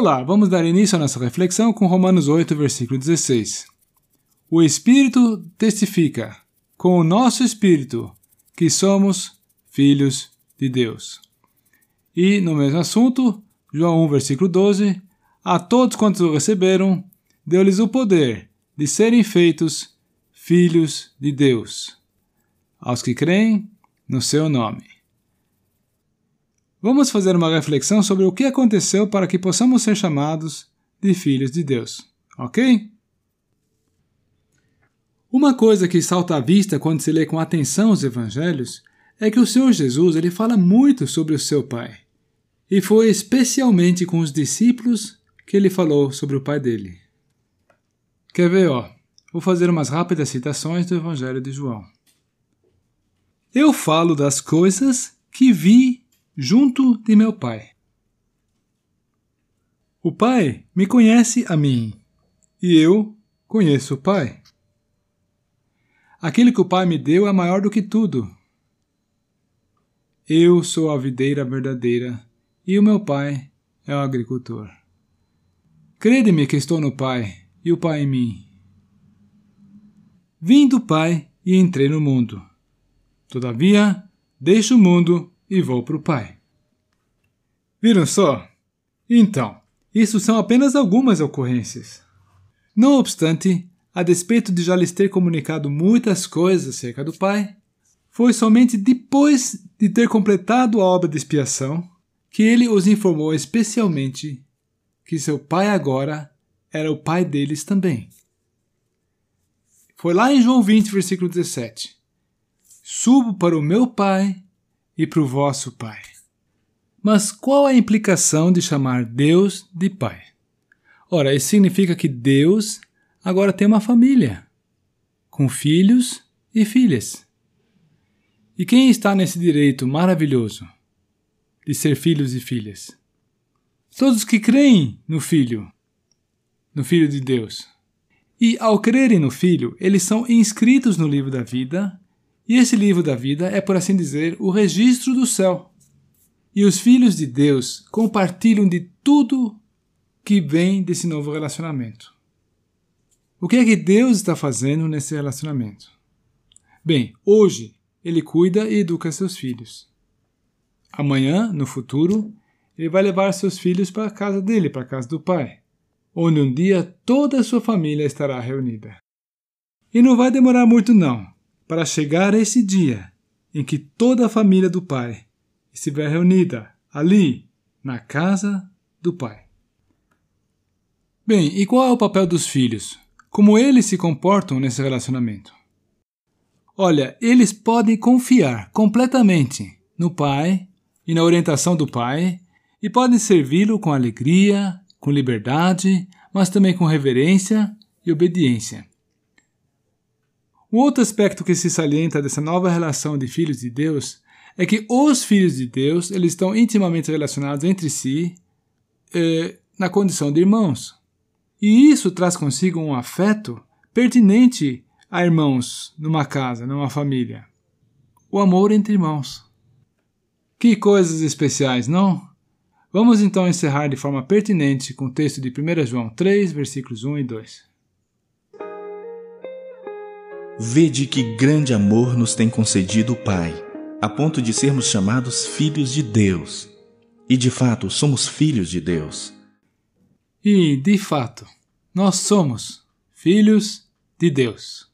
Olá, vamos dar início à nossa reflexão com Romanos 8, versículo 16. O Espírito testifica com o nosso Espírito que somos filhos de Deus. E no mesmo assunto, João 1, versículo 12: A todos quantos o receberam, deu-lhes o poder de serem feitos filhos de Deus, aos que creem no seu nome. Vamos fazer uma reflexão sobre o que aconteceu para que possamos ser chamados de filhos de Deus, ok? Uma coisa que salta à vista quando se lê com atenção os evangelhos é que o Senhor Jesus ele fala muito sobre o seu Pai. E foi especialmente com os discípulos que ele falou sobre o Pai dele. Quer ver, ó? Vou fazer umas rápidas citações do Evangelho de João. Eu falo das coisas que vi junto de meu Pai. O Pai me conhece a mim, e eu conheço o Pai. Aquele que o Pai me deu é maior do que tudo. Eu sou a videira verdadeira, e o meu Pai é o agricultor. Crede-me que estou no Pai, e o Pai em mim. Vim do Pai e entrei no mundo. Todavia, deixo o mundo e vou para o Pai. Viram só? Então, isso são apenas algumas ocorrências. Não obstante, a despeito de já lhes ter comunicado muitas coisas acerca do Pai, foi somente depois de ter completado a obra de expiação que ele os informou especialmente que seu Pai agora era o Pai deles também. Foi lá em João 20, versículo 17. Subo para o meu Pai e para o vosso Pai. Mas qual a implicação de chamar Deus de Pai? Ora, isso significa que Deus agora tem uma família, com filhos e filhas. E quem está nesse direito maravilhoso de ser filhos e filhas? Todos que creem no Filho, no Filho de Deus. E ao crerem no Filho, eles são inscritos no livro da vida e esse livro da vida é, por assim dizer, o registro do céu. E os filhos de Deus compartilham de tudo que vem desse novo relacionamento. O que é que Deus está fazendo nesse relacionamento? Bem, hoje ele cuida e educa seus filhos. Amanhã, no futuro, ele vai levar seus filhos para a casa dele, para a casa do pai, onde um dia toda a sua família estará reunida. E não vai demorar muito não, para chegar esse dia em que toda a família do Pai estiver reunida ali, na casa do Pai. Bem, e qual é o papel dos filhos? Como eles se comportam nesse relacionamento? Olha, eles podem confiar completamente no Pai e na orientação do Pai e podem servi-lo com alegria, com liberdade, mas também com reverência e obediência. Um outro aspecto que se salienta dessa nova relação de filhos de Deus é que os filhos de Deus eles estão intimamente relacionados entre si eh, na condição de irmãos. E isso traz consigo um afeto pertinente a irmãos numa casa, numa família. O amor entre irmãos. Que coisas especiais, não? Vamos então encerrar de forma pertinente com o texto de 1 João 3, versículos 1 e 2. Vede que grande amor nos tem concedido o Pai, a ponto de sermos chamados filhos de Deus. E de fato somos filhos de Deus. E de fato, nós somos filhos de Deus.